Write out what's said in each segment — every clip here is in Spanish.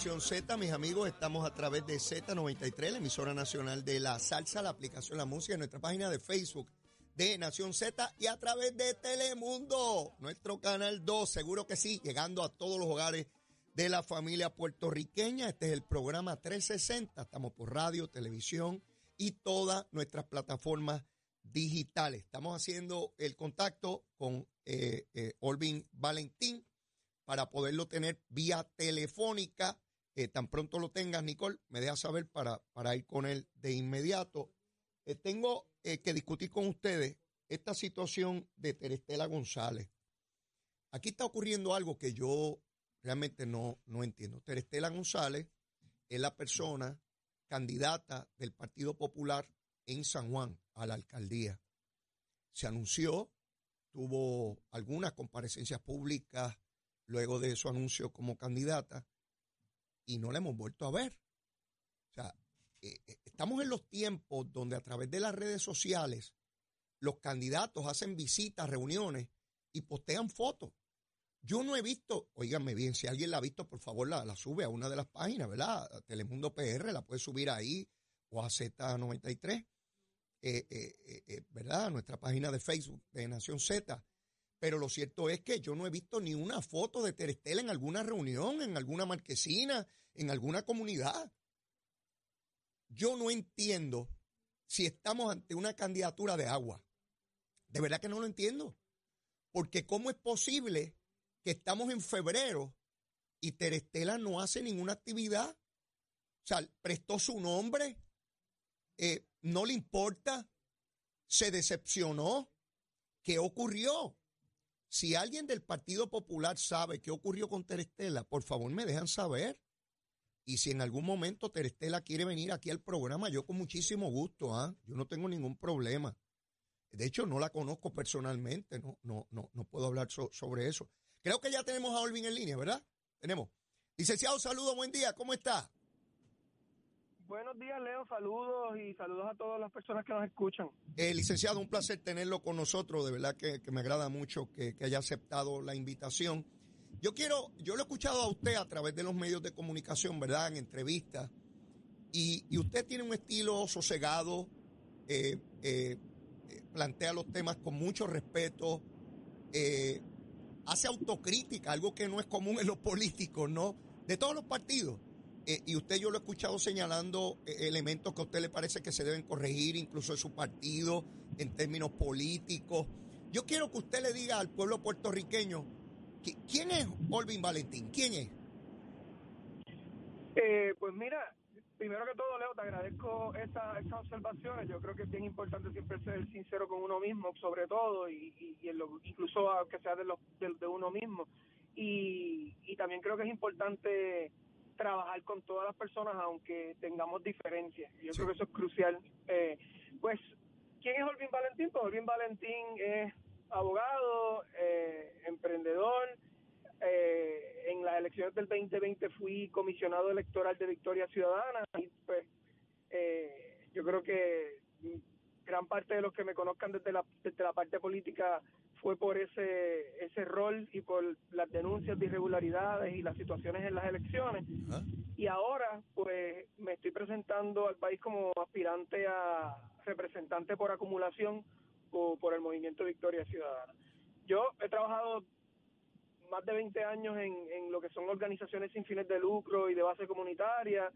Nación Z, mis amigos, estamos a través de Z93, la emisora nacional de la salsa, la aplicación La Música, en nuestra página de Facebook de Nación Z y a través de Telemundo, nuestro canal 2, seguro que sí, llegando a todos los hogares de la familia puertorriqueña. Este es el programa 360, estamos por radio, televisión y todas nuestras plataformas digitales. Estamos haciendo el contacto con eh, eh, Olvin Valentín para poderlo tener vía telefónica. Eh, tan pronto lo tengas, Nicole, me deja saber para, para ir con él de inmediato. Eh, tengo eh, que discutir con ustedes esta situación de Terestela González. Aquí está ocurriendo algo que yo realmente no, no entiendo. Terestela González es la persona candidata del Partido Popular en San Juan a la alcaldía. Se anunció, tuvo algunas comparecencias públicas luego de su anuncio como candidata y no la hemos vuelto a ver. O sea, eh, eh, estamos en los tiempos donde a través de las redes sociales los candidatos hacen visitas, reuniones y postean fotos. Yo no he visto, oíganme bien, si alguien la ha visto, por favor la, sube a una de las páginas, ¿verdad? Telemundo PR, la puede subir ahí o a Z93, eh, ¿verdad? Nuestra página de Facebook de Nación Z. Pero lo cierto es que yo no he visto ni una foto de Terestela en alguna reunión, en alguna marquesina, en alguna comunidad. Yo no entiendo si estamos ante una candidatura de agua. De verdad que no lo entiendo. Porque ¿cómo es posible que estamos en febrero y Terestela no hace ninguna actividad? O sea, prestó su nombre, eh, no le importa, se decepcionó. ¿Qué ocurrió? Si alguien del Partido Popular sabe qué ocurrió con Terestela, por favor me dejan saber. Y si en algún momento Terestela quiere venir aquí al programa, yo con muchísimo gusto, ¿ah? Yo no tengo ningún problema. De hecho, no la conozco personalmente, no, no, no, no puedo hablar sobre eso. Creo que ya tenemos a Olvin en línea, ¿verdad? Tenemos. Licenciado, saludos, buen día, ¿cómo está? Buenos días, Leo. Saludos y saludos a todas las personas que nos escuchan. Eh, licenciado, un placer tenerlo con nosotros. De verdad que, me agrada mucho que, haya aceptado la invitación. Yo quiero, yo lo he escuchado a usted a través de los medios de comunicación, ¿verdad? En entrevistas. Y, usted tiene un estilo sosegado, eh, eh, plantea los temas con mucho respeto, hace autocrítica, algo que no es común en los políticos, ¿no? De todos los partidos. Eh, y usted yo lo he escuchado señalando eh, elementos que a usted le parece que se deben corregir, incluso en su partido, en términos políticos. Yo quiero que usted le diga al pueblo puertorriqueño, ¿quién es Olvin Valentín? ¿Quién es? Eh, pues mira, primero que todo, Leo, te agradezco esas observaciones. Yo creo que es bien importante siempre ser sincero con uno mismo, sobre todo, y, incluso que sea de, de, uno mismo. Y, y también creo que es importante trabajar con todas las personas aunque tengamos diferencias. Yo creo que eso es crucial. Eh, pues, ¿quién es Olvin Valentín? Pues Olvin Valentín es abogado, eh, emprendedor. Eh, en las elecciones del 2020 fui comisionado electoral de Victoria Ciudadana y pues yo creo que gran parte de los que me conozcan desde la, desde la parte política fue por ese ese rol y por las denuncias de irregularidades y las situaciones en las elecciones. Y ahora, pues, me estoy presentando al país como aspirante a representante por acumulación o por el movimiento Victoria Ciudadana. Yo he trabajado más de 20 años en, en lo que son organizaciones sin fines de lucro y de base comunitaria,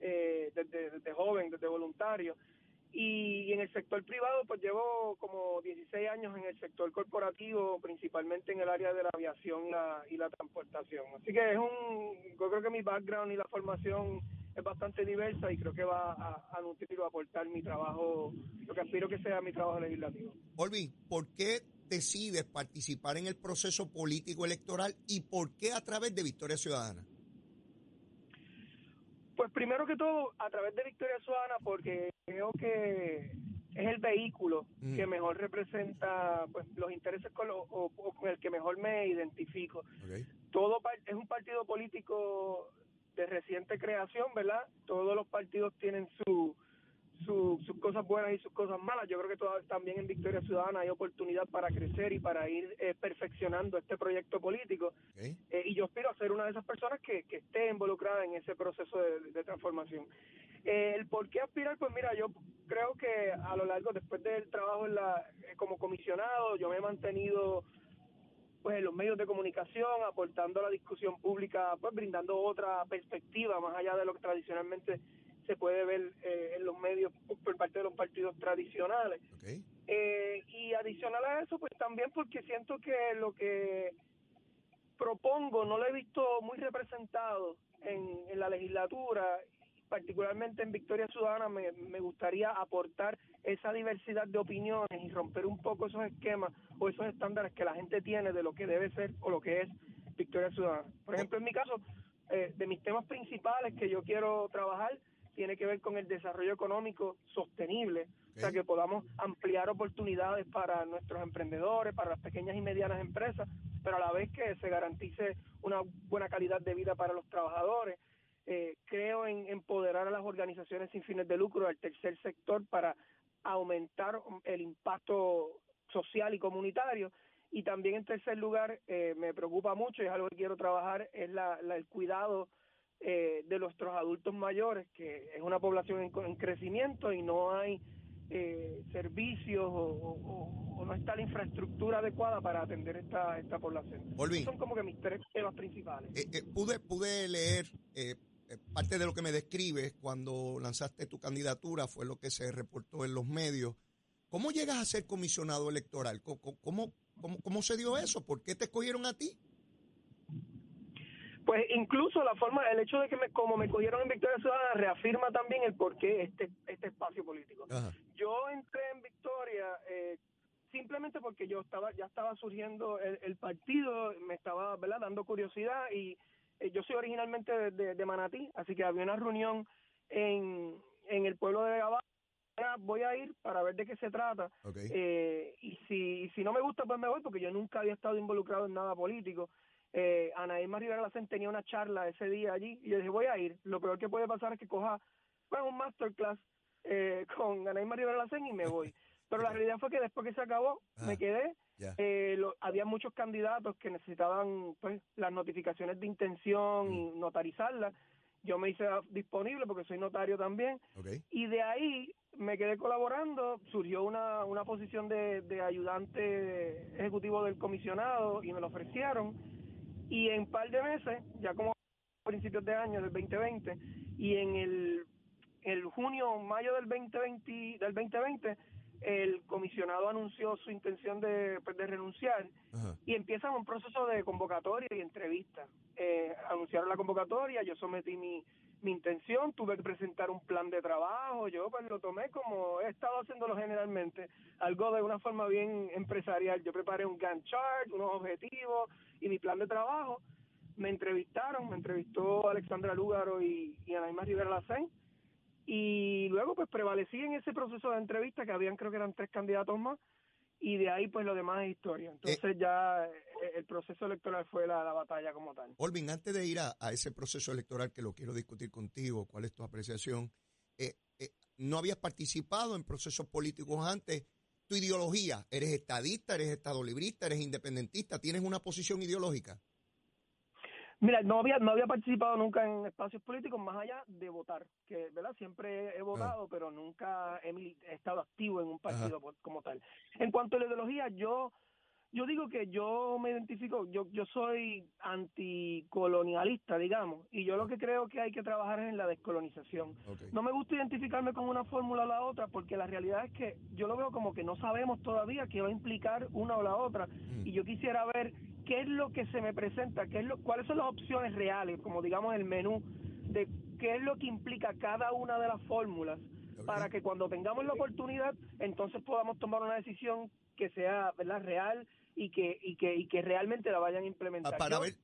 eh, desde, desde joven, desde voluntario y en el sector privado, pues llevo como 16 años en el sector corporativo, principalmente en el área de la aviación y la transportación. Así que es un, yo creo que mi background y la formación es bastante diversa y creo que va a, nutrir o aportar mi trabajo, lo que aspiro que sea mi trabajo legislativo. Olvi, ¿por qué decides participar en el proceso político electoral y por qué a través de Victoria Ciudadana? Primero que todo, a través de Victoria Ciudadana, porque creo que es el vehículo mm. que mejor representa pues, los intereses con o, con el que mejor me identifico. Todo es un partido político de reciente creación, ¿verdad? Todos los partidos tienen su sus cosas buenas y sus cosas malas. Yo creo que también en Victoria Ciudadana hay oportunidad para crecer y para ir eh, perfeccionando este proyecto político. Eh, y yo aspiro a ser una de esas personas que, que esté involucrada en ese proceso de, transformación. Eh, el por qué aspirar, pues mira, yo creo que a lo largo, después del trabajo en la, como comisionado, yo me he mantenido pues en los medios de comunicación, aportando a la discusión pública, pues brindando otra perspectiva más allá de lo que tradicionalmente se puede ver eh, en los medios por parte de los partidos tradicionales. Eh, y adicional a eso, pues también porque siento que lo que propongo no lo he visto muy representado en, en la legislatura, particularmente en Victoria Ciudadana, me, me gustaría aportar esa diversidad de opiniones y romper un poco esos esquemas o esos estándares que la gente tiene de lo que debe ser o lo que es Victoria Ciudadana. Por ejemplo, en mi caso, eh, de mis temas principales que yo quiero trabajar, tiene que ver con el desarrollo económico sostenible, o sea, que podamos ampliar oportunidades para nuestros emprendedores, para las pequeñas y medianas empresas, pero a la vez que se garantice una buena calidad de vida para los trabajadores. Eh, creo en empoderar a las organizaciones sin fines de lucro, al tercer sector, para aumentar el impacto social y comunitario. Y también en tercer lugar, eh, me preocupa mucho y es algo que quiero trabajar, es la, el cuidado eh, de nuestros adultos mayores, que es una población en, crecimiento y no hay eh, servicios o, no está la infraestructura adecuada para atender esta, esta población. Son como que mis tres temas principales. Eh, pude, pude leer parte de lo que me describes cuando lanzaste tu candidatura, fue lo que se reportó en los medios. ¿Cómo llegas a ser comisionado electoral? ¿Cómo, cómo, cómo, cómo se dio eso? ¿Por qué te escogieron a ti? Pues incluso la forma, el hecho de que me, como me cogieron en Victoria Ciudadana reafirma también el porqué este este espacio político. Yo entré en Victoria eh, simplemente porque yo estaba ya estaba surgiendo el, partido, me estaba ¿verdad? dando curiosidad y eh, yo soy originalmente de, Manatí, así que había una reunión en, en el pueblo de Gabá voy a ir para ver de qué se trata. Eh, y si, y si no me gusta, pues me voy, porque yo nunca había estado involucrado en nada político eh, Ana Irma Rivera Lacen tenía una charla ese día allí y yo dije, voy a ir. Lo peor que puede pasar es que coja pues, un masterclass eh, con Ana Irma Rivera Lacen y me voy. Pero la realidad fue que después que se acabó, me quedé. Eh, había muchos candidatos que necesitaban pues las notificaciones de intención y mm. notarizarlas. Yo me hice disponible porque soy notario también. Y de ahí me quedé colaborando. Surgió una, una posición de, de ayudante ejecutivo del comisionado y me lo ofrecieron y en un par de meses, ya como principios de año del 2020, y en el, el junio, mayo del 2020, del 2020 el comisionado anunció su intención de, pues, de renunciar y empieza un proceso de convocatoria y entrevista. Eh, anunciaron la convocatoria, yo sometí mi, mi intención, tuve que presentar un plan de trabajo, yo pues lo tomé como he estado haciéndolo generalmente, algo de una forma bien empresarial. Yo preparé un Gantt chart, unos objetivos, y mi plan de trabajo. Me entrevistaron, me entrevistó Alexandra Lúgaro y, y Rivera Lacén. Y luego pues prevalecí en ese proceso de entrevista, que habían creo que eran tres candidatos más, y de ahí pues lo demás es historia. Entonces eh, ya eh, el proceso electoral fue la, batalla como tal. Olvin, antes de ir a, ese proceso electoral que lo quiero discutir contigo, ¿cuál es tu apreciación? Eh, ¿No habías participado en procesos políticos antes? tu ideología? ¿Eres estadista, eres estadolibrista, eres independentista? ¿Tienes una posición ideológica? Mira, no había no había participado nunca en espacios políticos más allá de votar, que verdad siempre he votado, ah. pero nunca he, estado activo en un partido como tal. En cuanto a la ideología, yo yo digo que yo me identifico, yo, yo soy anticolonialista, digamos, y yo lo que creo que hay que trabajar es en la descolonización. No me gusta identificarme con una fórmula o la otra, porque la realidad es que yo lo veo como que no sabemos todavía qué va a implicar una o la otra, mm. y yo quisiera ver qué es lo que se me presenta, qué es lo, cuáles son las opciones reales, como digamos el menú, de qué es lo que implica cada una de las fórmulas, para que cuando tengamos la oportunidad, entonces podamos tomar una decisión que sea verdad real y que, y que, y que realmente la vayan a implementar. Para, ver,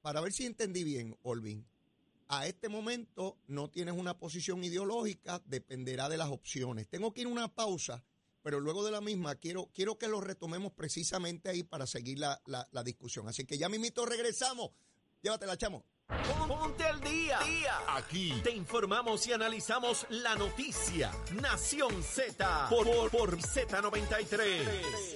para, ver si entendí bien, Olvin, a este momento no tienes una posición ideológica, dependerá de las opciones. Tengo que ir a una pausa, pero luego de la misma quiero, quiero que lo retomemos precisamente ahí para seguir la, la, discusión. Así que ya mismito regresamos. Llévatela, chamo. Ponte al día. Aquí te informamos y analizamos la noticia. Nación Z por, por, por Z93.